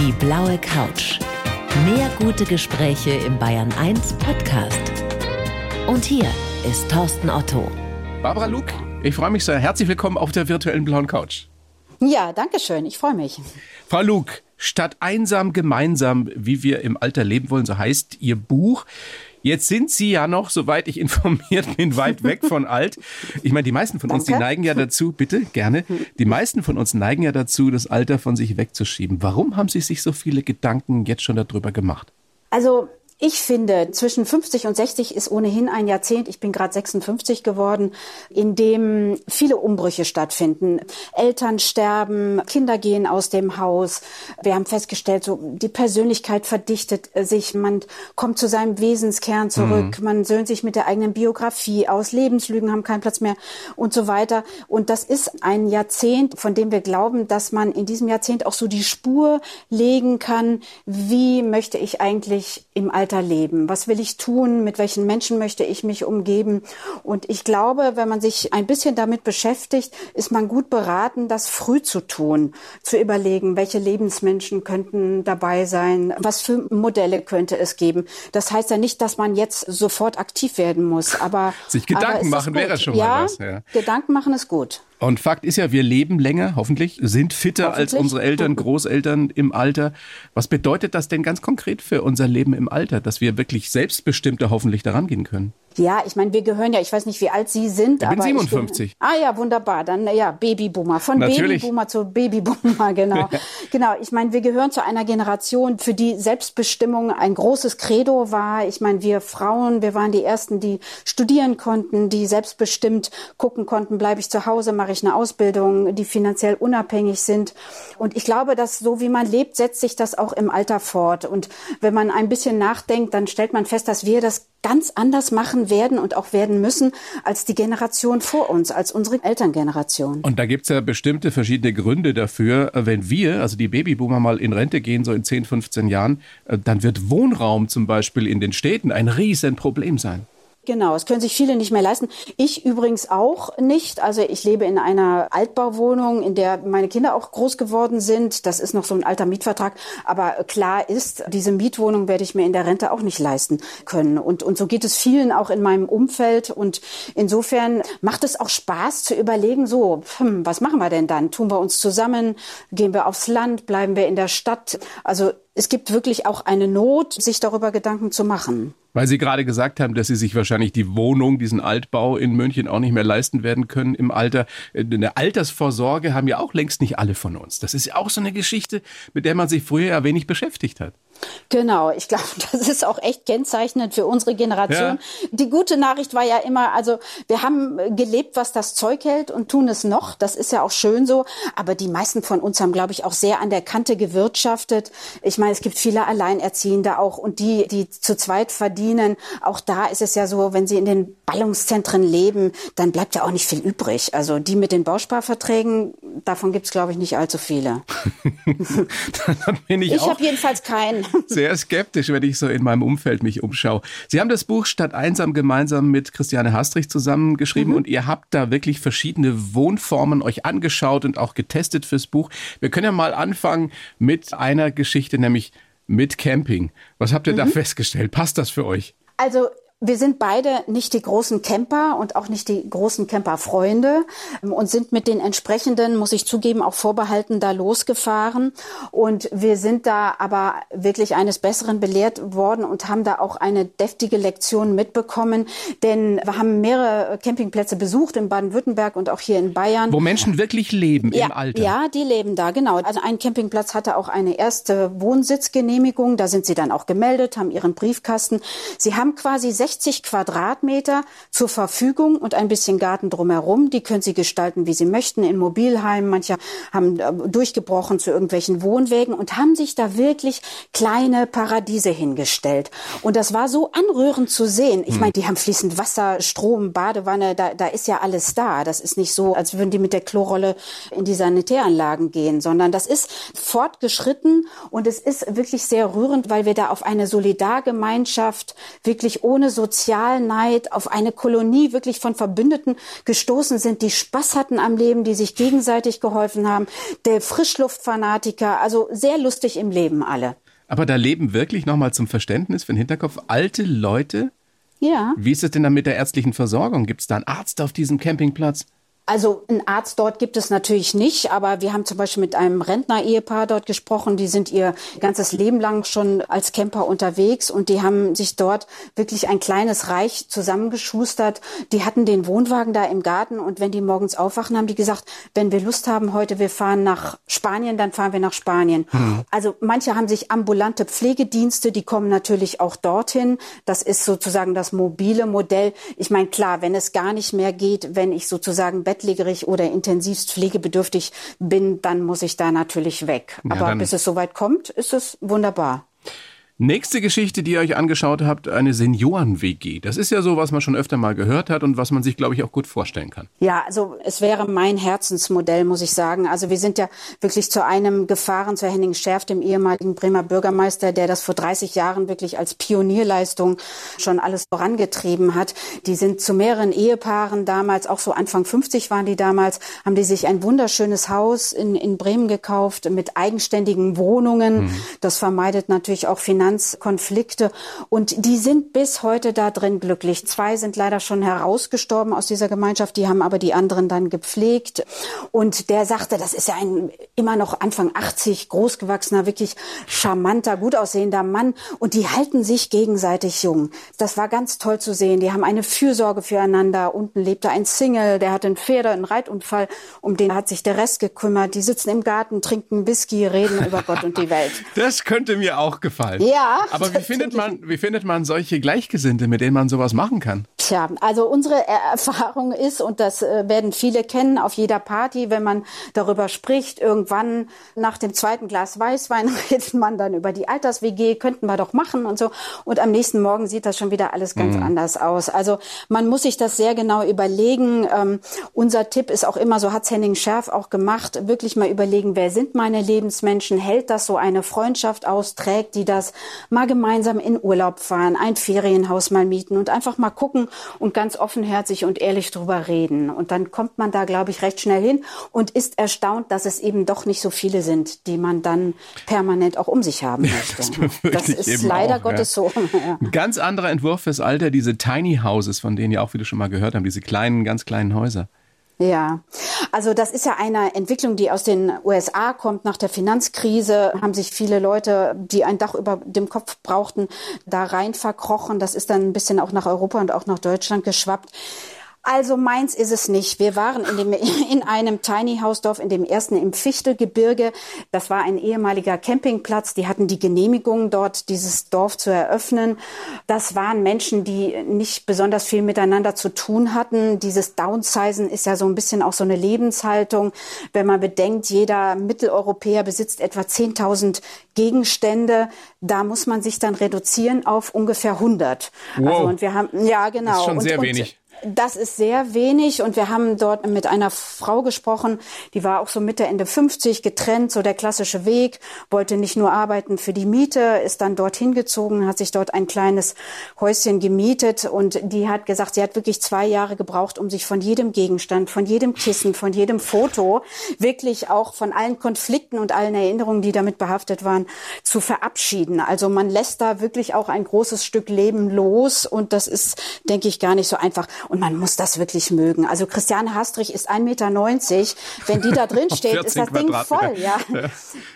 Die blaue Couch. Mehr gute Gespräche im Bayern 1 Podcast. Und hier ist Thorsten Otto. Barbara Luke, ich freue mich sehr. Herzlich willkommen auf der virtuellen blauen Couch. Ja, danke schön. Ich freue mich. Frau Luke, statt einsam gemeinsam, wie wir im Alter leben wollen, so heißt Ihr Buch. Jetzt sind Sie ja noch, soweit ich informiert bin, weit weg von alt. Ich meine, die meisten von uns, die neigen ja dazu, bitte, gerne, die meisten von uns neigen ja dazu, das Alter von sich wegzuschieben. Warum haben Sie sich so viele Gedanken jetzt schon darüber gemacht? Also ich finde, zwischen 50 und 60 ist ohnehin ein Jahrzehnt, ich bin gerade 56 geworden, in dem viele Umbrüche stattfinden. Eltern sterben, Kinder gehen aus dem Haus. Wir haben festgestellt, so die Persönlichkeit verdichtet sich, man kommt zu seinem Wesenskern zurück, mhm. man söhnt sich mit der eigenen Biografie aus, Lebenslügen haben keinen Platz mehr und so weiter. Und das ist ein Jahrzehnt, von dem wir glauben, dass man in diesem Jahrzehnt auch so die Spur legen kann, wie möchte ich eigentlich im Alter weiterleben? Was will ich tun? Mit welchen Menschen möchte ich mich umgeben? Und ich glaube, wenn man sich ein bisschen damit beschäftigt, ist man gut beraten, das früh zu tun, zu überlegen, welche Lebensmenschen könnten dabei sein, was für Modelle könnte es geben. Das heißt ja nicht, dass man jetzt sofort aktiv werden muss, aber sich Gedanken machen wäre schon ja, mal was. Ja, Gedanken machen ist gut. Und Fakt ist ja, wir leben länger, hoffentlich, sind fitter hoffentlich. als unsere Eltern, Großeltern im Alter. Was bedeutet das denn ganz konkret für unser Leben im Alter, dass wir wirklich selbstbestimmter hoffentlich daran gehen können? Ja, ich meine, wir gehören ja, ich weiß nicht, wie alt Sie sind. Ich bin 57. Ich bin, ah ja, wunderbar. Dann ja, Babyboomer. Von Natürlich. Babyboomer zu Babyboomer, genau. genau, ich meine, wir gehören zu einer Generation, für die Selbstbestimmung ein großes Credo war. Ich meine, wir Frauen, wir waren die Ersten, die studieren konnten, die selbstbestimmt gucken konnten, bleibe ich zu Hause, mache ich eine Ausbildung, die finanziell unabhängig sind. Und ich glaube, dass so wie man lebt, setzt sich das auch im Alter fort. Und wenn man ein bisschen nachdenkt, dann stellt man fest, dass wir das ganz anders machen werden und auch werden müssen als die Generation vor uns, als unsere Elterngeneration. Und da gibt's ja bestimmte verschiedene Gründe dafür. Wenn wir, also die Babyboomer, mal in Rente gehen, so in 10, 15 Jahren, äh, dann wird Wohnraum zum Beispiel in den Städten ein Riesenproblem sein. Genau, es können sich viele nicht mehr leisten. Ich übrigens auch nicht. Also ich lebe in einer Altbauwohnung, in der meine Kinder auch groß geworden sind. Das ist noch so ein alter Mietvertrag. Aber klar ist, diese Mietwohnung werde ich mir in der Rente auch nicht leisten können. Und, und so geht es vielen auch in meinem Umfeld. Und insofern macht es auch Spaß zu überlegen, so, hm, was machen wir denn dann? Tun wir uns zusammen? Gehen wir aufs Land? Bleiben wir in der Stadt? Also es gibt wirklich auch eine Not, sich darüber Gedanken zu machen. Weil Sie gerade gesagt haben, dass Sie sich wahrscheinlich die Wohnung, diesen Altbau in München auch nicht mehr leisten werden können im Alter. Eine Altersvorsorge haben ja auch längst nicht alle von uns. Das ist ja auch so eine Geschichte, mit der man sich früher ja wenig beschäftigt hat. Genau, ich glaube, das ist auch echt kennzeichnend für unsere Generation. Ja. Die gute Nachricht war ja immer, also wir haben gelebt, was das Zeug hält und tun es noch. Das ist ja auch schön so. Aber die meisten von uns haben, glaube ich, auch sehr an der Kante gewirtschaftet. Ich meine, es gibt viele Alleinerziehende auch und die, die zu zweit verdienen. Auch da ist es ja so, wenn sie in den Ballungszentren leben, dann bleibt ja auch nicht viel übrig. Also die mit den Bausparverträgen, davon gibt es, glaube ich, nicht allzu viele. ich ich habe jedenfalls keinen. Sehr skeptisch, wenn ich so in meinem Umfeld mich umschaue. Sie haben das Buch Statt einsam gemeinsam mit Christiane Hastrich zusammengeschrieben mhm. und ihr habt da wirklich verschiedene Wohnformen euch angeschaut und auch getestet fürs Buch. Wir können ja mal anfangen mit einer Geschichte, nämlich mit Camping. Was habt ihr mhm. da festgestellt? Passt das für euch? Also wir sind beide nicht die großen Camper und auch nicht die großen Camperfreunde und sind mit den entsprechenden, muss ich zugeben, auch vorbehalten da losgefahren. Und wir sind da aber wirklich eines Besseren belehrt worden und haben da auch eine deftige Lektion mitbekommen. Denn wir haben mehrere Campingplätze besucht in Baden-Württemberg und auch hier in Bayern. Wo Menschen wirklich leben ja, im Alter. Ja, die leben da, genau. Also ein Campingplatz hatte auch eine erste Wohnsitzgenehmigung. Da sind sie dann auch gemeldet, haben ihren Briefkasten. Sie haben quasi 60 Quadratmeter zur Verfügung und ein bisschen Garten drumherum. Die können Sie gestalten, wie Sie möchten, in Mobilheimen. Manche haben äh, durchgebrochen zu irgendwelchen Wohnwägen und haben sich da wirklich kleine Paradiese hingestellt. Und das war so anrührend zu sehen. Ich hm. meine, die haben fließend Wasser, Strom, Badewanne, da, da ist ja alles da. Das ist nicht so, als würden die mit der Klorolle in die Sanitäranlagen gehen, sondern das ist fortgeschritten und es ist wirklich sehr rührend, weil wir da auf eine Solidargemeinschaft wirklich ohne Sozialneid, auf eine Kolonie wirklich von Verbündeten gestoßen sind, die Spaß hatten am Leben, die sich gegenseitig geholfen haben. Der Frischluftfanatiker, also sehr lustig im Leben alle. Aber da leben wirklich nochmal zum Verständnis für den Hinterkopf alte Leute? Ja. Wie ist es denn dann mit der ärztlichen Versorgung? Gibt es da einen Arzt auf diesem Campingplatz? Also einen Arzt dort gibt es natürlich nicht, aber wir haben zum Beispiel mit einem Rentner-Ehepaar dort gesprochen, die sind ihr ganzes Leben lang schon als Camper unterwegs und die haben sich dort wirklich ein kleines Reich zusammengeschustert. Die hatten den Wohnwagen da im Garten und wenn die morgens aufwachen, haben die gesagt, wenn wir Lust haben heute, wir fahren nach Spanien, dann fahren wir nach Spanien. Hm. Also manche haben sich ambulante Pflegedienste, die kommen natürlich auch dorthin. Das ist sozusagen das mobile Modell. Ich meine, klar, wenn es gar nicht mehr geht, wenn ich sozusagen Bett bettlägerig oder intensivst pflegebedürftig bin, dann muss ich da natürlich weg. Ja, Aber bis es soweit kommt, ist es wunderbar. Nächste Geschichte, die ihr euch angeschaut habt, eine Senioren-WG. Das ist ja so, was man schon öfter mal gehört hat und was man sich, glaube ich, auch gut vorstellen kann. Ja, also es wäre mein Herzensmodell, muss ich sagen. Also wir sind ja wirklich zu einem gefahren, zu Henning Schärf, dem ehemaligen Bremer Bürgermeister, der das vor 30 Jahren wirklich als Pionierleistung schon alles vorangetrieben hat. Die sind zu mehreren Ehepaaren damals, auch so Anfang 50 waren die damals, haben die sich ein wunderschönes Haus in, in Bremen gekauft mit eigenständigen Wohnungen. Mhm. Das vermeidet natürlich auch Finanzen Finanzkonflikte. Und die sind bis heute da drin glücklich. Zwei sind leider schon herausgestorben aus dieser Gemeinschaft, die haben aber die anderen dann gepflegt. Und der sagte, das ist ja ein immer noch Anfang 80, großgewachsener, wirklich charmanter, gut aussehender Mann. Und die halten sich gegenseitig jung. Das war ganz toll zu sehen. Die haben eine Fürsorge füreinander. Unten lebte ein Single, der hatte einen Pferde, einen Reitunfall. Um den hat sich der Rest gekümmert. Die sitzen im Garten, trinken Whisky, reden über Gott und die Welt. Das könnte mir auch gefallen. Ja, ja. Aber wie findet man, wie findet man solche Gleichgesinnte, mit denen man sowas machen kann? Tja, also unsere Erfahrung ist, und das äh, werden viele kennen, auf jeder Party, wenn man darüber spricht, irgendwann nach dem zweiten Glas Weißwein redet man dann über die Alters-WG, könnten wir doch machen und so. Und am nächsten Morgen sieht das schon wieder alles ganz mhm. anders aus. Also man muss sich das sehr genau überlegen. Ähm, unser Tipp ist auch immer, so hat's Henning Schärf auch gemacht, wirklich mal überlegen, wer sind meine Lebensmenschen? Hält das so eine Freundschaft aus? Trägt die das? Mal gemeinsam in Urlaub fahren, ein Ferienhaus mal mieten und einfach mal gucken und ganz offenherzig und ehrlich drüber reden. Und dann kommt man da, glaube ich, recht schnell hin und ist erstaunt, dass es eben doch nicht so viele sind, die man dann permanent auch um sich haben möchte. Das, das ist leider auch, Gottes ja. so. Ein ganz anderer Entwurf fürs Alter, diese Tiny Houses, von denen ja auch viele schon mal gehört haben, diese kleinen, ganz kleinen Häuser. Ja, also das ist ja eine Entwicklung, die aus den USA kommt. Nach der Finanzkrise haben sich viele Leute, die ein Dach über dem Kopf brauchten, da rein verkrochen. Das ist dann ein bisschen auch nach Europa und auch nach Deutschland geschwappt. Also meins ist es nicht. Wir waren in, dem, in einem Tiny House Dorf, in dem ersten im Fichtelgebirge. Das war ein ehemaliger Campingplatz. Die hatten die Genehmigung, dort dieses Dorf zu eröffnen. Das waren Menschen, die nicht besonders viel miteinander zu tun hatten. Dieses Downsizen ist ja so ein bisschen auch so eine Lebenshaltung. Wenn man bedenkt, jeder Mitteleuropäer besitzt etwa 10.000 Gegenstände. Da muss man sich dann reduzieren auf ungefähr 100. Wow. Also, und wir haben, ja, genau. Das ist schon und, sehr und, wenig. Das ist sehr wenig und wir haben dort mit einer Frau gesprochen, die war auch so Mitte, Ende 50, getrennt, so der klassische Weg, wollte nicht nur arbeiten für die Miete, ist dann dorthin gezogen, hat sich dort ein kleines Häuschen gemietet und die hat gesagt, sie hat wirklich zwei Jahre gebraucht, um sich von jedem Gegenstand, von jedem Kissen, von jedem Foto, wirklich auch von allen Konflikten und allen Erinnerungen, die damit behaftet waren, zu verabschieden. Also man lässt da wirklich auch ein großes Stück Leben los und das ist, denke ich, gar nicht so einfach. Und man muss das wirklich mögen. Also Christiane Hastrich ist 1,90 Meter. Wenn die da drin steht, ist das Ding voll. Ja.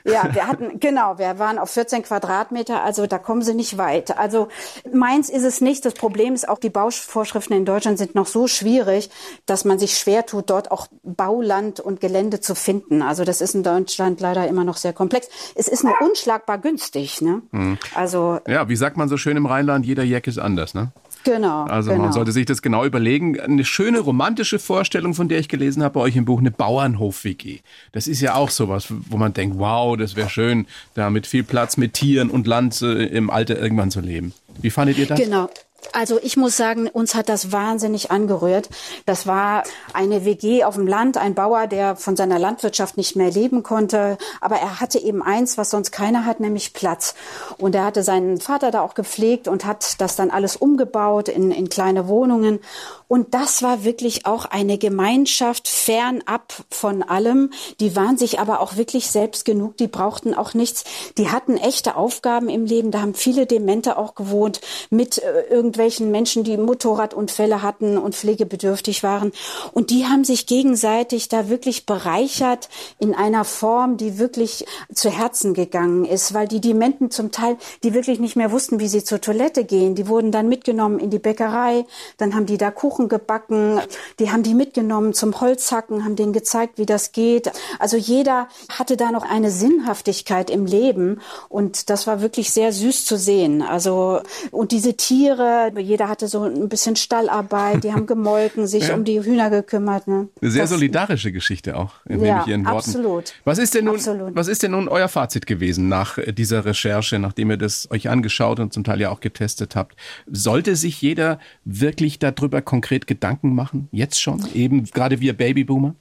ja, wir hatten, genau, wir waren auf 14 Quadratmeter. Also da kommen sie nicht weit. Also meins ist es nicht. Das Problem ist auch, die Bauvorschriften in Deutschland sind noch so schwierig, dass man sich schwer tut, dort auch Bauland und Gelände zu finden. Also das ist in Deutschland leider immer noch sehr komplex. Es ist nur unschlagbar günstig. Ne? Mhm. Also ja, wie sagt man so schön im Rheinland, jeder Jack ist anders. Ne? Genau. Also genau. man sollte sich das genau überlegen. Eine schöne romantische Vorstellung, von der ich gelesen habe bei euch im Buch, eine Bauernhof-WG. Das ist ja auch sowas, wo man denkt, wow, das wäre schön, da mit viel Platz, mit Tieren und Land äh, im Alter irgendwann zu leben. Wie fandet ihr das? Genau. Also ich muss sagen, uns hat das wahnsinnig angerührt. Das war eine WG auf dem Land, ein Bauer, der von seiner Landwirtschaft nicht mehr leben konnte. Aber er hatte eben eins, was sonst keiner hat, nämlich Platz. Und er hatte seinen Vater da auch gepflegt und hat das dann alles umgebaut in, in kleine Wohnungen. Und das war wirklich auch eine Gemeinschaft fernab von allem. Die waren sich aber auch wirklich selbst genug. Die brauchten auch nichts. Die hatten echte Aufgaben im Leben. Da haben viele Demente auch gewohnt mit äh, irgendwelchen Menschen, die Motorradunfälle hatten und pflegebedürftig waren. Und die haben sich gegenseitig da wirklich bereichert in einer Form, die wirklich zu Herzen gegangen ist, weil die Dementen zum Teil, die wirklich nicht mehr wussten, wie sie zur Toilette gehen, die wurden dann mitgenommen in die Bäckerei. Dann haben die da Kuchen gebacken. Die haben die mitgenommen zum Holzhacken, haben denen gezeigt, wie das geht. Also jeder hatte da noch eine Sinnhaftigkeit im Leben und das war wirklich sehr süß zu sehen. Also und diese Tiere, jeder hatte so ein bisschen Stallarbeit, die haben gemolken, sich ja. um die Hühner gekümmert. Ne? Eine sehr das, solidarische Geschichte auch, nehme ja, ich Ihren Worten. Absolut. Was ist denn nun, absolut. was ist denn nun euer Fazit gewesen nach dieser Recherche, nachdem ihr das euch angeschaut und zum Teil ja auch getestet habt? Sollte sich jeder wirklich darüber konkret konkret Gedanken machen? Jetzt schon? Eben gerade wir Babyboomer?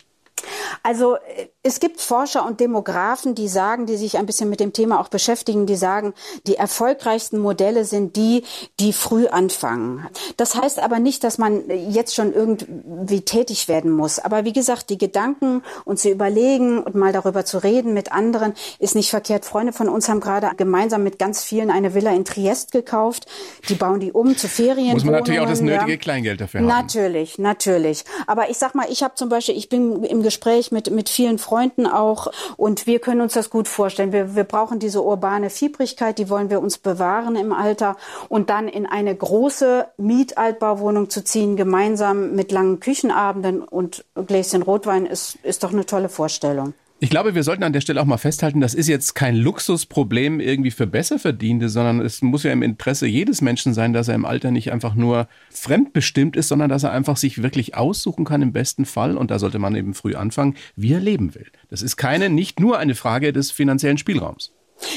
Also äh, es gibt Forscher und Demografen, die sagen, die sich ein bisschen mit dem Thema auch beschäftigen, die sagen, die erfolgreichsten Modelle sind die, die früh anfangen. Das heißt aber nicht, dass man jetzt schon irgendwie tätig werden muss. Aber wie gesagt, die Gedanken und zu überlegen und mal darüber zu reden mit anderen ist nicht verkehrt. Freunde von uns haben gerade gemeinsam mit ganz vielen eine Villa in Triest gekauft. Die bauen die um zu Ferien. Muss man natürlich auch das nötige ja. Kleingeld dafür haben. Natürlich, natürlich. Aber ich sag mal, ich habe zum Beispiel, ich bin im Gespräch mit, mit vielen Freunden auch und wir können uns das gut vorstellen. Wir, wir brauchen diese urbane Fiebrigkeit, die wollen wir uns bewahren im Alter und dann in eine große Mietaltbauwohnung zu ziehen, gemeinsam mit langen Küchenabenden und Gläschen Rotwein ist, ist doch eine tolle Vorstellung. Ich glaube, wir sollten an der Stelle auch mal festhalten, das ist jetzt kein Luxusproblem irgendwie für Besserverdienende, sondern es muss ja im Interesse jedes Menschen sein, dass er im Alter nicht einfach nur fremdbestimmt ist, sondern dass er einfach sich wirklich aussuchen kann im besten Fall. Und da sollte man eben früh anfangen, wie er leben will. Das ist keine, nicht nur eine Frage des finanziellen Spielraums.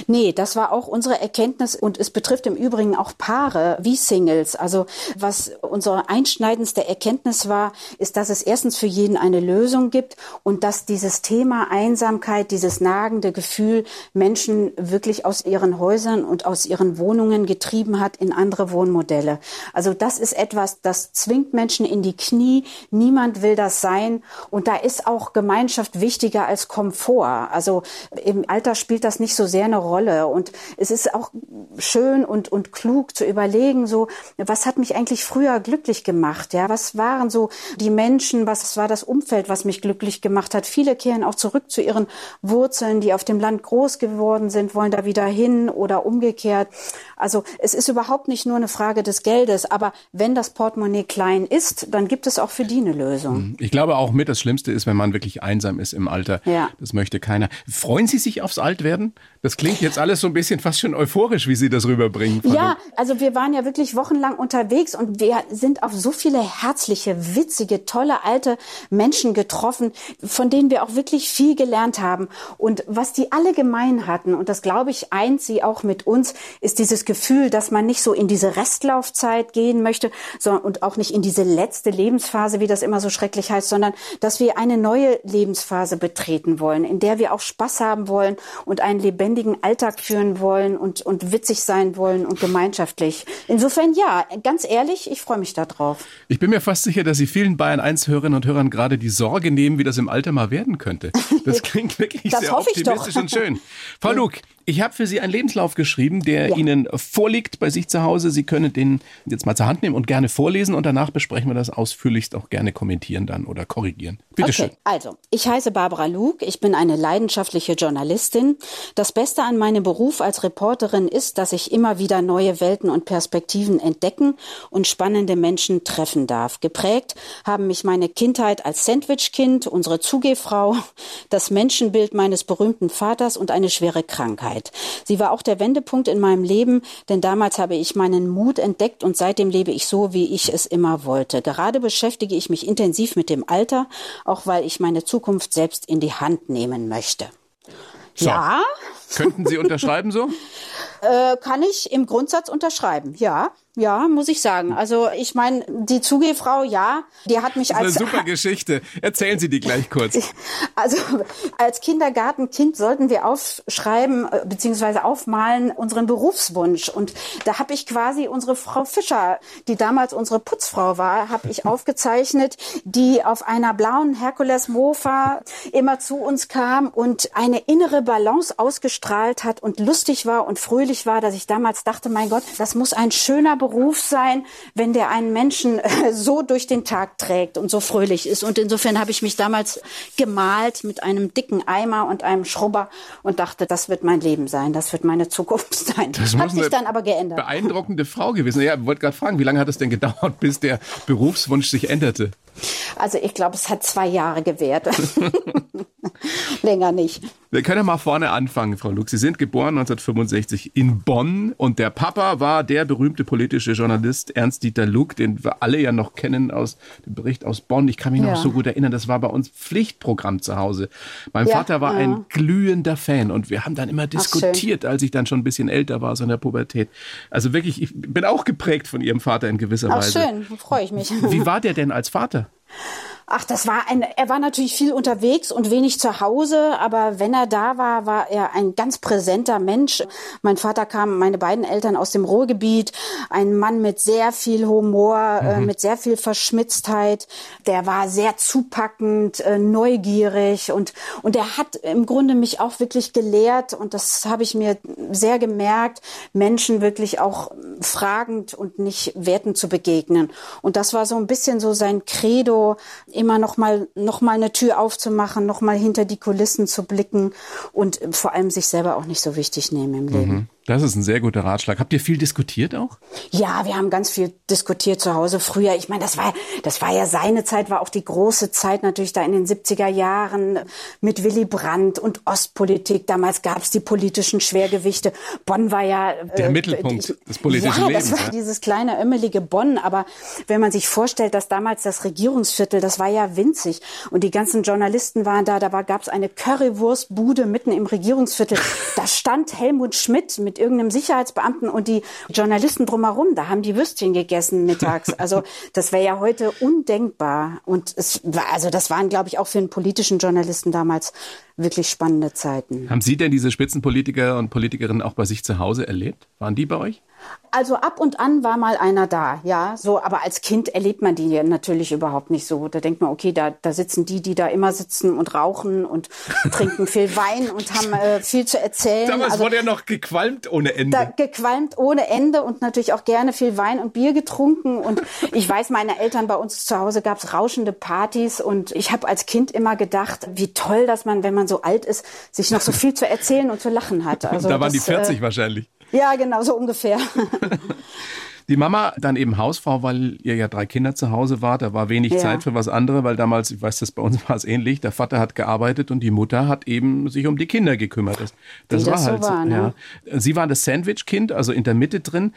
Nee, das war auch unsere Erkenntnis und es betrifft im Übrigen auch Paare wie Singles. Also was unsere einschneidendste Erkenntnis war, ist, dass es erstens für jeden eine Lösung gibt und dass dieses Thema Einsamkeit, dieses nagende Gefühl Menschen wirklich aus ihren Häusern und aus ihren Wohnungen getrieben hat in andere Wohnmodelle. Also das ist etwas, das zwingt Menschen in die Knie. Niemand will das sein und da ist auch Gemeinschaft wichtiger als Komfort. Also im Alter spielt das nicht so sehr eine Rolle. Und es ist auch schön und, und klug zu überlegen, so, was hat mich eigentlich früher glücklich gemacht? Ja, was waren so die Menschen? Was war das Umfeld, was mich glücklich gemacht hat? Viele kehren auch zurück zu ihren Wurzeln, die auf dem Land groß geworden sind, wollen da wieder hin oder umgekehrt. Also es ist überhaupt nicht nur eine Frage des Geldes, aber wenn das Portemonnaie klein ist, dann gibt es auch für die eine Lösung. Mhm. Ich glaube auch mit das Schlimmste ist, wenn man wirklich einsam ist im Alter. Ja. Das möchte keiner. Freuen Sie sich aufs Altwerden? Das klingt jetzt alles so ein bisschen fast schon euphorisch, wie Sie das rüberbringen. Ja, also wir waren ja wirklich wochenlang unterwegs und wir sind auf so viele herzliche, witzige, tolle alte Menschen getroffen, von denen wir auch wirklich viel gelernt haben. Und was die alle gemein hatten, und das glaube ich eint sie auch mit uns, ist dieses Gefühl, dass man nicht so in diese Restlaufzeit gehen möchte sondern, und auch nicht in diese letzte Lebensphase, wie das immer so schrecklich heißt, sondern dass wir eine neue Lebensphase betreten wollen, in der wir auch Spaß haben wollen und einen lebendigen Alltag führen wollen und, und witzig sein wollen und gemeinschaftlich. Insofern ja, ganz ehrlich, ich freue mich darauf. Ich bin mir fast sicher, dass Sie vielen Bayern 1 Hörerinnen und Hörern gerade die Sorge nehmen, wie das im Alter mal werden könnte. Das klingt wirklich das sehr optimistisch und schön. Frau Luke, ich habe für Sie einen Lebenslauf geschrieben, der ja. Ihnen vorliegt bei sich zu Hause. Sie können den jetzt mal zur Hand nehmen und gerne vorlesen und danach besprechen wir das ausführlichst auch gerne kommentieren dann oder korrigieren. Bitte okay. schön. Also, ich heiße Barbara Luke, ich bin eine leidenschaftliche Journalistin. Das Beste an meinem Beruf als Reporterin ist, dass ich immer wieder neue Welten und Perspektiven entdecken und spannende Menschen treffen darf. Geprägt haben mich meine Kindheit als Sandwichkind, unsere Zugehfrau, das Menschenbild meines berühmten Vaters und eine schwere Krankheit. Zeit. Sie war auch der Wendepunkt in meinem Leben, denn damals habe ich meinen Mut entdeckt und seitdem lebe ich so, wie ich es immer wollte. Gerade beschäftige ich mich intensiv mit dem Alter, auch weil ich meine Zukunft selbst in die Hand nehmen möchte. So. Ja. Könnten Sie unterschreiben so? äh, kann ich im Grundsatz unterschreiben, ja. Ja, muss ich sagen. Also ich meine, die Zugehfrau, ja, die hat mich das ist als eine super Geschichte. Erzählen Sie die gleich kurz. Also als Kindergartenkind sollten wir aufschreiben äh, beziehungsweise aufmalen unseren Berufswunsch und da habe ich quasi unsere Frau Fischer, die damals unsere Putzfrau war, habe ich aufgezeichnet, die auf einer blauen Herkules Mofa immer zu uns kam und eine innere Balance ausgestrahlt hat und lustig war und fröhlich war, dass ich damals dachte, mein Gott, das muss ein schöner Beruf sein, wenn der einen Menschen äh, so durch den Tag trägt und so fröhlich ist. Und insofern habe ich mich damals gemalt mit einem dicken Eimer und einem Schrubber und dachte, das wird mein Leben sein, das wird meine Zukunft sein. Das hat sich dann aber geändert. Beeindruckende Frau gewesen. Ja, ich wollte gerade fragen, wie lange hat es denn gedauert, bis der Berufswunsch sich änderte? Also ich glaube, es hat zwei Jahre gewährt. Länger nicht. Wir können mal vorne anfangen, Frau Luck. Sie sind geboren 1965 in Bonn und der Papa war der berühmte politische Journalist Ernst-Dieter Luck, den wir alle ja noch kennen aus dem Bericht aus Bonn. Ich kann mich ja. noch so gut erinnern, das war bei uns Pflichtprogramm zu Hause. Mein ja, Vater war ja. ein glühender Fan und wir haben dann immer diskutiert, Ach, als ich dann schon ein bisschen älter war, so in der Pubertät. Also wirklich, ich bin auch geprägt von Ihrem Vater in gewisser Ach, Weise. schön, freue ich mich. Wie war der denn als Vater? Ach, das war ein, er war natürlich viel unterwegs und wenig zu Hause, aber wenn er da war, war er ein ganz präsenter Mensch. Mein Vater kam, meine beiden Eltern aus dem Ruhrgebiet, ein Mann mit sehr viel Humor, äh, mhm. äh, mit sehr viel Verschmitztheit. Der war sehr zupackend, äh, neugierig und, und er hat im Grunde mich auch wirklich gelehrt und das habe ich mir sehr gemerkt, Menschen wirklich auch fragend und nicht wertend zu begegnen. Und das war so ein bisschen so sein Credo, immer noch mal, noch mal eine Tür aufzumachen, noch mal hinter die Kulissen zu blicken und vor allem sich selber auch nicht so wichtig nehmen im Leben. Mhm. Das ist ein sehr guter Ratschlag. Habt ihr viel diskutiert auch? Ja, wir haben ganz viel diskutiert zu Hause früher. Ich meine, das war, das war ja seine Zeit, war auch die große Zeit natürlich da in den 70er Jahren mit Willy Brandt und Ostpolitik. Damals gab es die politischen Schwergewichte. Bonn war ja der äh, Mittelpunkt des politischen ja, Lebens. Das war ja. dieses kleine ömmelige Bonn. Aber wenn man sich vorstellt, dass damals das Regierungsviertel, das war ja winzig und die ganzen Journalisten waren da, da gab es eine Currywurstbude mitten im Regierungsviertel. Da stand Helmut Schmidt mit mit irgendeinem Sicherheitsbeamten und die Journalisten drumherum, da haben die Würstchen gegessen mittags. Also das wäre ja heute undenkbar. Und es war, also das waren, glaube ich, auch für einen politischen Journalisten damals wirklich spannende Zeiten. Haben Sie denn diese Spitzenpolitiker und Politikerinnen auch bei sich zu Hause erlebt? Waren die bei euch? Also ab und an war mal einer da, ja, so, aber als Kind erlebt man die natürlich überhaupt nicht so. Da denkt man, okay, da, da sitzen die, die da immer sitzen und rauchen und trinken viel Wein und haben äh, viel zu erzählen. Damals also, wurde ja noch gequalmt ohne Ende. Da, gequalmt ohne Ende und natürlich auch gerne viel Wein und Bier getrunken. Und ich weiß, meine Eltern bei uns zu Hause gab es rauschende Partys und ich habe als Kind immer gedacht, wie toll, dass man, wenn man so alt ist, sich noch so viel zu erzählen und zu lachen hat. Also da waren das, die 40 äh, wahrscheinlich. Ja, genau, so ungefähr. Die Mama dann eben Hausfrau, weil ihr ja drei Kinder zu Hause wart. Da war wenig ja. Zeit für was anderes, weil damals, ich weiß, das bei uns war es ähnlich. Der Vater hat gearbeitet und die Mutter hat eben sich um die Kinder gekümmert. Das, das war das halt so. War, ne? ja. Sie waren das Sandwich-Kind, also in der Mitte drin.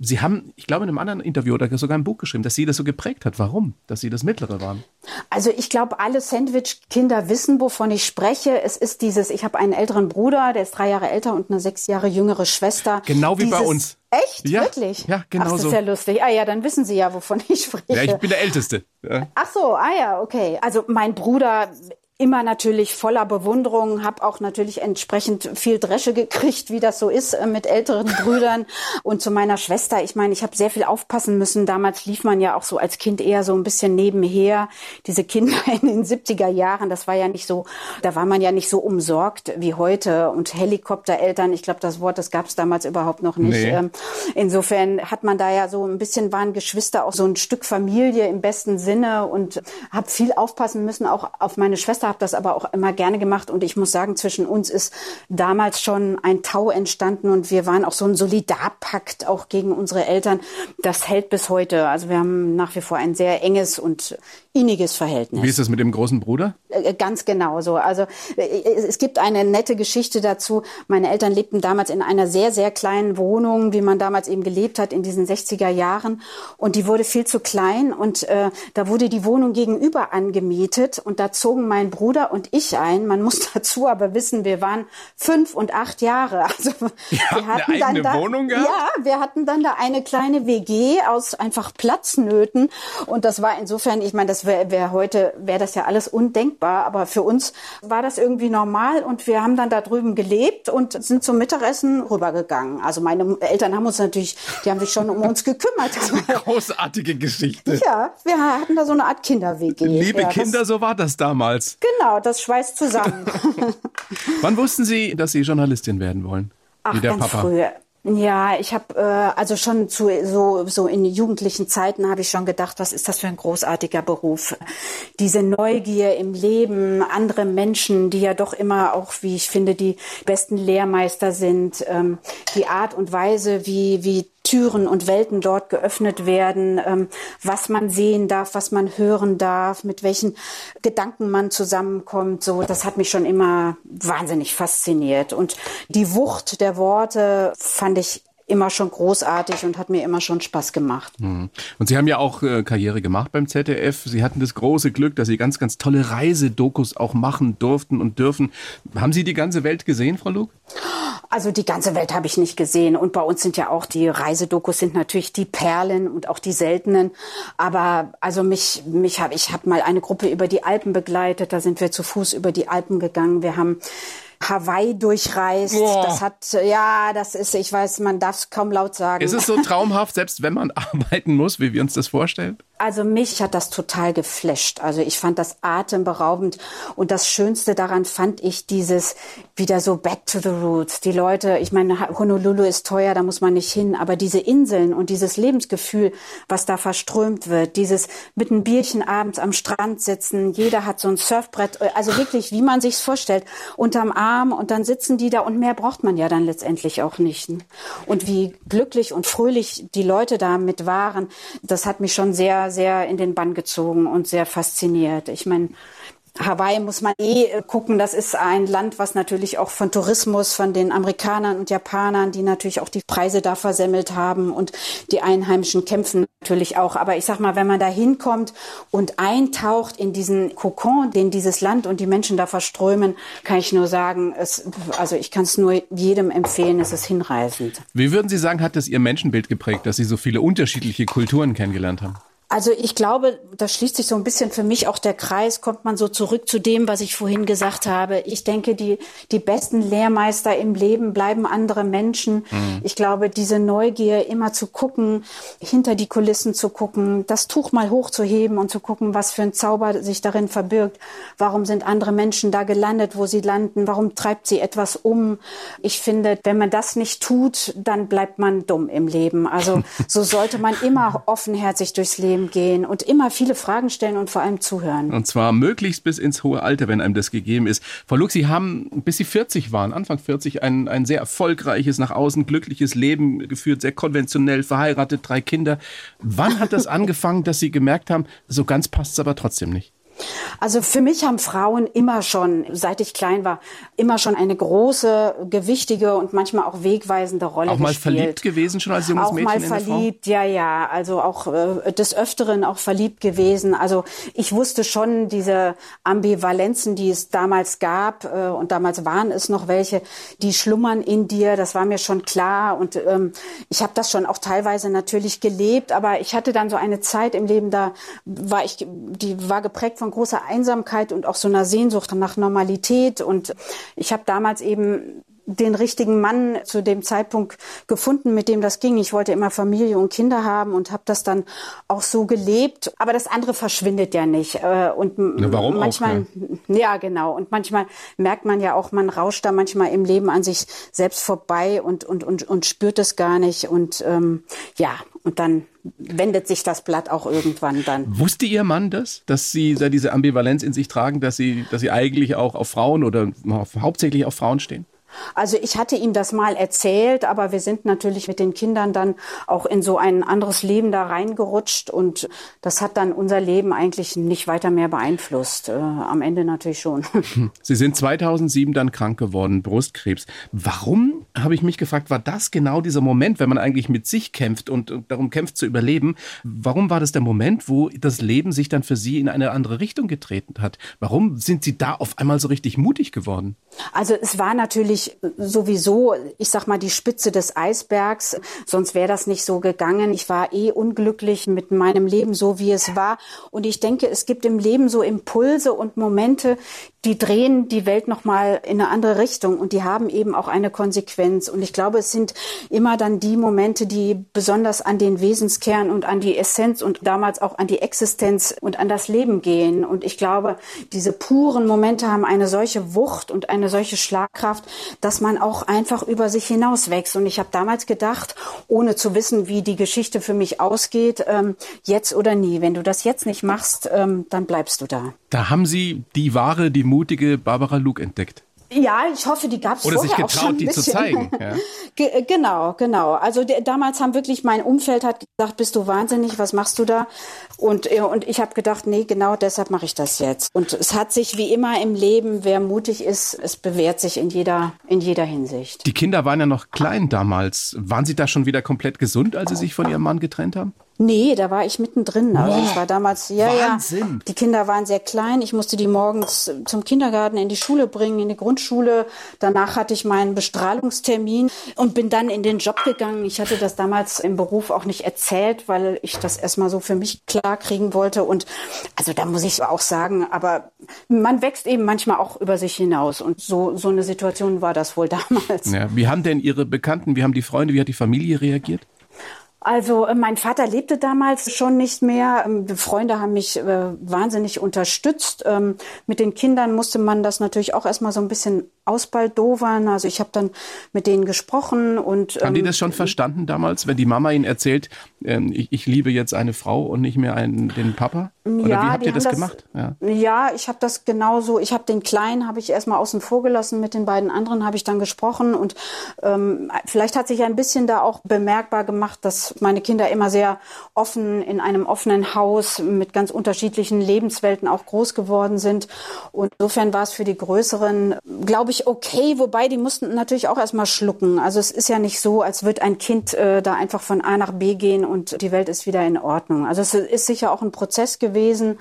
Sie haben, ich glaube, in einem anderen Interview oder sogar ein Buch geschrieben, dass sie das so geprägt hat. Warum? Dass sie das Mittlere waren. Also ich glaube, alle Sandwich-Kinder wissen, wovon ich spreche. Es ist dieses, ich habe einen älteren Bruder, der ist drei Jahre älter und eine sechs Jahre jüngere Schwester. Genau wie dieses, bei uns. Echt? Ja, Wirklich? Ja, genau Ach, das so. ist ja lustig. Ah ja, dann wissen Sie ja, wovon ich spreche. Ja, ich bin der Älteste. Ja. Ach so, ah ja, okay. Also mein Bruder immer natürlich voller Bewunderung, habe auch natürlich entsprechend viel Dresche gekriegt, wie das so ist äh, mit älteren Brüdern. Und zu meiner Schwester, ich meine, ich habe sehr viel aufpassen müssen. Damals lief man ja auch so als Kind eher so ein bisschen nebenher. Diese Kinder in den 70er Jahren, das war ja nicht so, da war man ja nicht so umsorgt wie heute. Und Helikoptereltern, ich glaube, das Wort, das gab es damals überhaupt noch nicht. Nee. Ähm, insofern hat man da ja so ein bisschen, waren Geschwister auch so ein Stück Familie im besten Sinne und habe viel aufpassen müssen, auch auf meine Schwester Schwester, habe das aber auch immer gerne gemacht und ich muss sagen, zwischen uns ist damals schon ein Tau entstanden und wir waren auch so ein Solidarpakt auch gegen unsere Eltern. Das hält bis heute. Also wir haben nach wie vor ein sehr enges und inniges Verhältnis. Wie ist das mit dem großen Bruder? Äh, ganz genau so. Also es gibt eine nette Geschichte dazu. Meine Eltern lebten damals in einer sehr, sehr kleinen Wohnung, wie man damals eben gelebt hat in diesen 60er Jahren. Und die wurde viel zu klein und äh, da wurde die Wohnung gegenüber angemietet und da zogen mein Bruder und ich ein. Man muss dazu aber wissen, wir waren fünf und acht Jahre. Also wir hatten eine eigene da, Wohnung gehabt? Ja, wir hatten dann da eine kleine WG aus einfach Platznöten und das war insofern, ich meine, das wäre wär heute, wäre das ja alles undenkbar, aber für uns war das irgendwie normal und wir haben dann da drüben gelebt und sind zum Mittagessen rübergegangen. Also meine Eltern haben uns natürlich, die haben sich schon um uns gekümmert. Großartige Geschichte. Ja, wir hatten da so eine Art Kinder-WG. Liebe ja, Kinder, das, so war das damals. Genau, das schweißt zusammen. Wann wussten Sie, dass Sie Journalistin werden wollen? Ach, Wie der ganz Papa. früh. Ja, ich habe äh, also schon zu so so in jugendlichen Zeiten habe ich schon gedacht, was ist das für ein großartiger Beruf? Diese Neugier im Leben, andere Menschen, die ja doch immer auch, wie ich finde, die besten Lehrmeister sind, ähm, die Art und Weise, wie wie Türen und Welten dort geöffnet werden, ähm, was man sehen darf, was man hören darf, mit welchen Gedanken man zusammenkommt. So, das hat mich schon immer wahnsinnig fasziniert. Und die Wucht der Worte fand ich immer schon großartig und hat mir immer schon Spaß gemacht. Mhm. Und Sie haben ja auch äh, Karriere gemacht beim ZDF. Sie hatten das große Glück, dass Sie ganz, ganz tolle Reisedokus auch machen durften und dürfen. Haben Sie die ganze Welt gesehen, Frau Luke? Also die ganze Welt habe ich nicht gesehen und bei uns sind ja auch die Reisedokus sind natürlich die Perlen und auch die seltenen. Aber also mich mich habe ich habe mal eine Gruppe über die Alpen begleitet. Da sind wir zu Fuß über die Alpen gegangen. Wir haben Hawaii durchreist. Boah. Das hat, ja, das ist, ich weiß, man darf es kaum laut sagen. Ist es so traumhaft, selbst wenn man arbeiten muss, wie wir uns das vorstellen? Also mich hat das total geflasht. Also ich fand das atemberaubend und das Schönste daran fand ich dieses wieder so back to the roots. Die Leute, ich meine, Honolulu ist teuer, da muss man nicht hin, aber diese Inseln und dieses Lebensgefühl, was da verströmt wird, dieses mit einem Bierchen abends am Strand sitzen, jeder hat so ein Surfbrett, also wirklich, wie man sich's vorstellt, unterm Arm und dann sitzen die da und mehr braucht man ja dann letztendlich auch nicht. Und wie glücklich und fröhlich die Leute damit waren, das hat mich schon sehr sehr in den Bann gezogen und sehr fasziniert. Ich meine, Hawaii muss man eh gucken. Das ist ein Land, was natürlich auch von Tourismus, von den Amerikanern und Japanern, die natürlich auch die Preise da versemmelt haben und die Einheimischen kämpfen natürlich auch. Aber ich sag mal, wenn man da hinkommt und eintaucht in diesen Kokon, den dieses Land und die Menschen da verströmen, kann ich nur sagen, es, also ich kann es nur jedem empfehlen, es ist hinreißend. Wie würden Sie sagen, hat das Ihr Menschenbild geprägt, dass Sie so viele unterschiedliche Kulturen kennengelernt haben? Also ich glaube, da schließt sich so ein bisschen für mich auch der Kreis, kommt man so zurück zu dem, was ich vorhin gesagt habe. Ich denke, die, die besten Lehrmeister im Leben bleiben andere Menschen. Mhm. Ich glaube, diese Neugier, immer zu gucken, hinter die Kulissen zu gucken, das Tuch mal hochzuheben und zu gucken, was für ein Zauber sich darin verbirgt. Warum sind andere Menschen da gelandet, wo sie landen? Warum treibt sie etwas um? Ich finde, wenn man das nicht tut, dann bleibt man dumm im Leben. Also so sollte man immer offenherzig durchs Leben gehen und immer viele Fragen stellen und vor allem zuhören. Und zwar möglichst bis ins hohe Alter, wenn einem das gegeben ist. Frau Luck, Sie haben, bis Sie 40 waren, Anfang 40, ein, ein sehr erfolgreiches, nach außen glückliches Leben geführt, sehr konventionell, verheiratet, drei Kinder. Wann hat das angefangen, dass Sie gemerkt haben, so ganz passt es aber trotzdem nicht? Also für mich haben Frauen immer schon, seit ich klein war, immer schon eine große, gewichtige und manchmal auch wegweisende Rolle auch mal gespielt. verliebt gewesen schon als junges auch Mädchen mal in eine verliebt, ja, ja. Also auch äh, des Öfteren auch verliebt gewesen. Also ich wusste schon diese Ambivalenzen, die es damals gab äh, und damals waren es noch welche, die schlummern in dir. Das war mir schon klar und ähm, ich habe das schon auch teilweise natürlich gelebt. Aber ich hatte dann so eine Zeit im Leben, da war ich, die war geprägt von großer Einsamkeit und auch so einer Sehnsucht nach Normalität. Und ich habe damals eben den richtigen Mann zu dem Zeitpunkt gefunden, mit dem das ging. Ich wollte immer Familie und Kinder haben und habe das dann auch so gelebt. Aber das andere verschwindet ja nicht. Äh, und Na, warum manchmal, auch, ne? ja genau. Und manchmal merkt man ja auch, man rauscht da manchmal im Leben an sich selbst vorbei und und und und spürt es gar nicht. Und ähm, ja, und dann wendet sich das Blatt auch irgendwann dann. Wusste Ihr Mann das, dass Sie da diese Ambivalenz in sich tragen, dass Sie, dass Sie eigentlich auch auf Frauen oder hauptsächlich auf Frauen stehen? Also ich hatte ihm das mal erzählt, aber wir sind natürlich mit den Kindern dann auch in so ein anderes Leben da reingerutscht und das hat dann unser Leben eigentlich nicht weiter mehr beeinflusst. Äh, am Ende natürlich schon. Sie sind 2007 dann krank geworden, Brustkrebs. Warum, habe ich mich gefragt, war das genau dieser Moment, wenn man eigentlich mit sich kämpft und darum kämpft zu überleben? Warum war das der Moment, wo das Leben sich dann für Sie in eine andere Richtung getreten hat? Warum sind Sie da auf einmal so richtig mutig geworden? Also es war natürlich sowieso, ich sag mal, die Spitze des Eisbergs. Sonst wäre das nicht so gegangen. Ich war eh unglücklich mit meinem Leben so, wie es war. Und ich denke, es gibt im Leben so Impulse und Momente, die drehen die Welt nochmal in eine andere Richtung und die haben eben auch eine Konsequenz. Und ich glaube, es sind immer dann die Momente, die besonders an den Wesenskern und an die Essenz und damals auch an die Existenz und an das Leben gehen. Und ich glaube, diese puren Momente haben eine solche Wucht und eine solche Schlagkraft, dass man auch einfach über sich hinaus wächst. Und ich habe damals gedacht, ohne zu wissen, wie die Geschichte für mich ausgeht, ähm, jetzt oder nie. Wenn du das jetzt nicht machst, ähm, dann bleibst du da. Da haben Sie die wahre, die mutige Barbara Luke entdeckt. Ja, ich hoffe, die gab es Oder sich getraut, auch schon die zu zeigen. Ja. Ge genau, genau. Also damals haben wirklich mein Umfeld hat gesagt, bist du wahnsinnig, was machst du da? Und, und ich habe gedacht, nee, genau deshalb mache ich das jetzt. Und es hat sich wie immer im Leben, wer mutig ist, es bewährt sich in jeder, in jeder Hinsicht. Die Kinder waren ja noch klein damals. Waren Sie da schon wieder komplett gesund, als Sie sich von Ihrem Mann getrennt haben? Nee, da war ich mittendrin. Also ich war damals, ja, Wahnsinn. ja. Die Kinder waren sehr klein. Ich musste die morgens zum Kindergarten in die Schule bringen, in die Grundschule. Danach hatte ich meinen Bestrahlungstermin und bin dann in den Job gegangen. Ich hatte das damals im Beruf auch nicht erzählt, weil ich das erstmal so für mich klar kriegen wollte. Und also da muss ich auch sagen, aber man wächst eben manchmal auch über sich hinaus. Und so, so eine Situation war das wohl damals. Ja, wie haben denn Ihre Bekannten, wie haben die Freunde, wie hat die Familie reagiert? Also äh, mein Vater lebte damals schon nicht mehr. Ähm, Freunde haben mich äh, wahnsinnig unterstützt. Ähm, mit den Kindern musste man das natürlich auch erstmal so ein bisschen ausbaldowern. Also ich habe dann mit denen gesprochen und haben die ähm, das schon verstanden damals, wenn die Mama ihnen erzählt, ähm, ich, ich liebe jetzt eine Frau und nicht mehr einen, den Papa? Oder ja, wie habt die ihr das, haben gemacht? Ja. Ja, ich habe das genauso. Ich habe den Kleinen habe ich erstmal außen vor gelassen. Mit den beiden anderen habe ich dann gesprochen und ähm, vielleicht hat sich ein bisschen da auch bemerkbar gemacht, dass meine Kinder immer sehr offen in einem offenen Haus mit ganz unterschiedlichen Lebenswelten auch groß geworden sind. Und insofern war es für die Größeren, glaube ich, okay. Wobei die mussten natürlich auch erstmal schlucken. Also es ist ja nicht so, als wird ein Kind äh, da einfach von A nach B gehen und die Welt ist wieder in Ordnung. Also es ist sicher auch ein Prozess gewesen.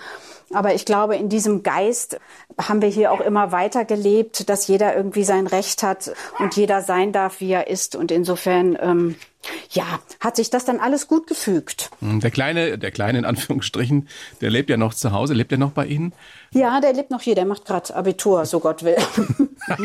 Aber ich glaube, in diesem Geist haben wir hier auch immer weiter gelebt, dass jeder irgendwie sein Recht hat und jeder sein darf, wie er ist. Und insofern, ähm, ja, hat sich das dann alles gut gefügt. Hm, Der kleine, der kleine in Anführungsstrichen, der lebt ja noch zu Hause. Lebt er noch bei Ihnen? Ja, der lebt noch hier, der macht gerade Abitur, so Gott will.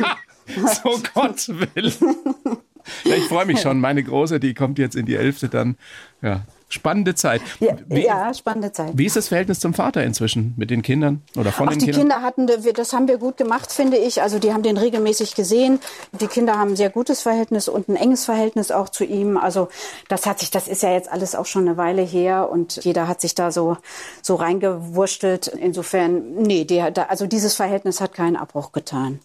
so Gott will. Ja, ich freue mich schon. Meine Große, die kommt jetzt in die Elfte dann. Ja, spannende Zeit. Ja, Wie, ja, spannende Zeit. wie ist das Verhältnis zum Vater inzwischen mit den Kindern oder von Ach, den die Kindern? Kinder hatten, das haben wir gut gemacht, finde ich. Also die haben den regelmäßig gesehen. Die Kinder haben ein sehr gutes Verhältnis und ein enges Verhältnis auch zu ihm. Also das hat sich, das ist ja jetzt alles auch schon eine Weile her und jeder hat sich da so so reingewurstelt. Insofern, nee, der, da, also dieses Verhältnis hat keinen Abbruch getan.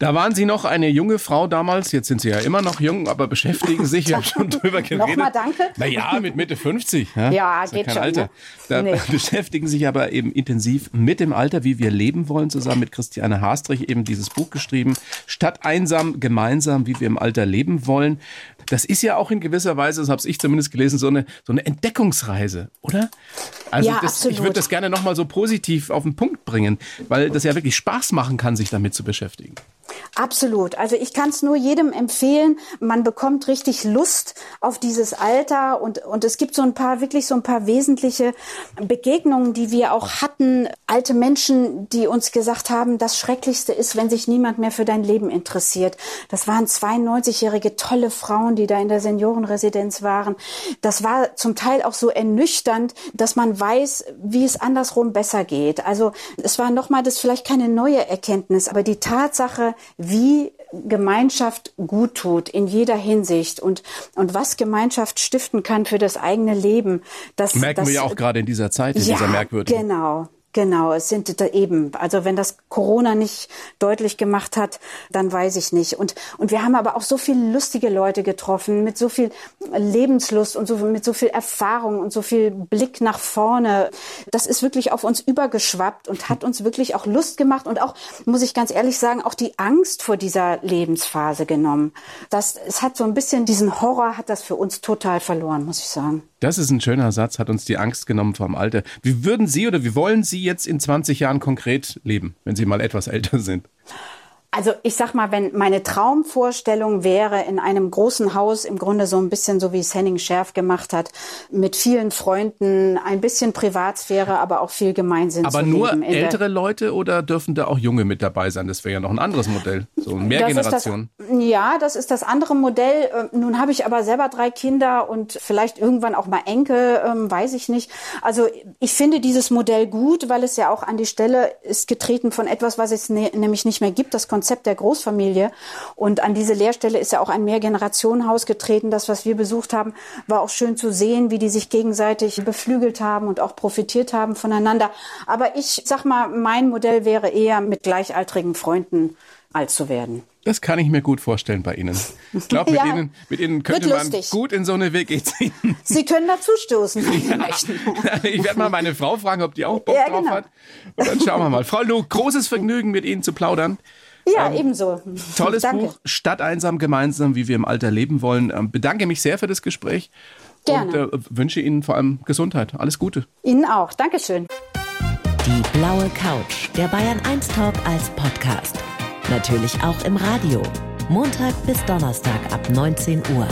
Da waren Sie noch eine junge Frau damals, jetzt sind Sie ja immer noch jung, aber beschäftigen sich, wir haben schon drüber geredet. Nochmal danke. Naja, mit Mitte 50. Ja, Ja, geht kein schon, Alter. ne? Da Nee. beschäftigen sich aber eben intensiv mit dem Alter, wie wir leben wollen, zusammen mit Christiane Haastrich eben dieses Buch geschrieben. Statt einsam, gemeinsam, wie wir im Alter leben wollen. Das ist ja auch in gewisser Weise, das habe ich zumindest gelesen, so eine, so eine Entdeckungsreise, oder? Also Ja, das, ich würde das gerne nochmal so positiv auf den Punkt bringen, weil das ja wirklich Spaß machen kann, sich damit zu beschäftigen. Absolut. Also ich kann es nur jedem empfehlen. Man bekommt richtig Lust auf dieses Alter und, und es gibt so ein paar, wirklich so ein paar wesentliche Begegnungen, die wir auch hatten. Alte Menschen, die uns gesagt haben, das Schrecklichste ist, wenn sich niemand mehr für dein Leben interessiert. Das waren 92-jährige tolle Frauen, die da in der Seniorenresidenz waren. Das war zum Teil auch so ernüchternd, dass man weiß, wie es andersrum besser geht. Also es war nochmal, das ist vielleicht keine neue Erkenntnis, aber die Tatsache, wie Gemeinschaft gut tut in jeder Hinsicht und, und was Gemeinschaft stiften kann für das eigene Leben. Das, Merken das, wir ja auch gerade in dieser Zeit, in dieser merkwürdigen. Genau. Genau, es sind eben, also wenn das Corona nicht deutlich gemacht hat, dann weiß ich nicht. Und, und wir haben aber auch so viele lustige Leute getroffen, mit so viel Lebenslust und so, mit so viel Erfahrung und so viel Blick nach vorne. Das ist wirklich auf uns übergeschwappt und hat uns wirklich auch Lust gemacht und auch, muss ich ganz ehrlich sagen, auch die Angst vor dieser Lebensphase genommen. Das, es hat so ein bisschen diesen Horror hat das für uns total verloren, muss ich sagen. Das ist ein schöner Satz, hat uns die Angst genommen vom Alter. Wie würden Sie oder wie wollen Sie jetzt in 20 Jahren konkret leben, wenn Sie mal etwas älter sind? Also ich sag mal, wenn meine Traumvorstellung wäre, in einem großen Haus, im Grunde so ein bisschen so wie es Henning Schärf gemacht hat, mit vielen Freunden, ein bisschen Privatsphäre, aber auch viel Gemeinsinn aber zu nur leben. ältere Leute oder dürfen da auch junge mit dabei sein? Das wäre ja noch ein anderes Modell, so mehr Das Generation. Ist das, ja, das ist das andere Modell. Ähm, Nun habe ich aber selber drei Kinder und vielleicht irgendwann auch mal Enkel, ähm, weiß ich nicht. Also ich finde dieses Modell gut, weil es ja auch an die Stelle ist getreten von etwas, was es ne nämlich nicht mehr gibt. Das Konzept der Großfamilie. Und an diese Lehrstelle ist ja auch ein Mehrgenerationenhaus getreten. Das, was wir besucht haben, war auch schön zu sehen, wie die sich gegenseitig beflügelt haben und auch profitiert haben voneinander. Aber ich sag mal, mein Modell wäre eher mit gleichaltrigen Freunden alt zu werden. Das kann ich mir gut vorstellen bei Ihnen. Ich glaube, mit, Ja. Ihnen, mit Ihnen könnte man gut in so eine WG ziehen. Sie können dazustoßen, wenn Sie möchten. Ich werde mal meine Frau fragen, ob die auch Bock Ja, drauf genau. hat. Und dann schauen wir mal. Frau Lu, großes Vergnügen, mit Ihnen zu plaudern. Ja, ebenso. Tolles Danke. Buch, Stadt einsam gemeinsam, wie wir im Alter leben wollen. Ähm, bedanke mich sehr für das Gespräch Gerne. und äh, wünsche Ihnen vor allem Gesundheit. Alles Gute. Ihnen auch. Dankeschön. Die blaue Couch, der Bayern 1 Talk als Podcast. Natürlich auch im Radio. Montag bis Donnerstag ab 19 Uhr.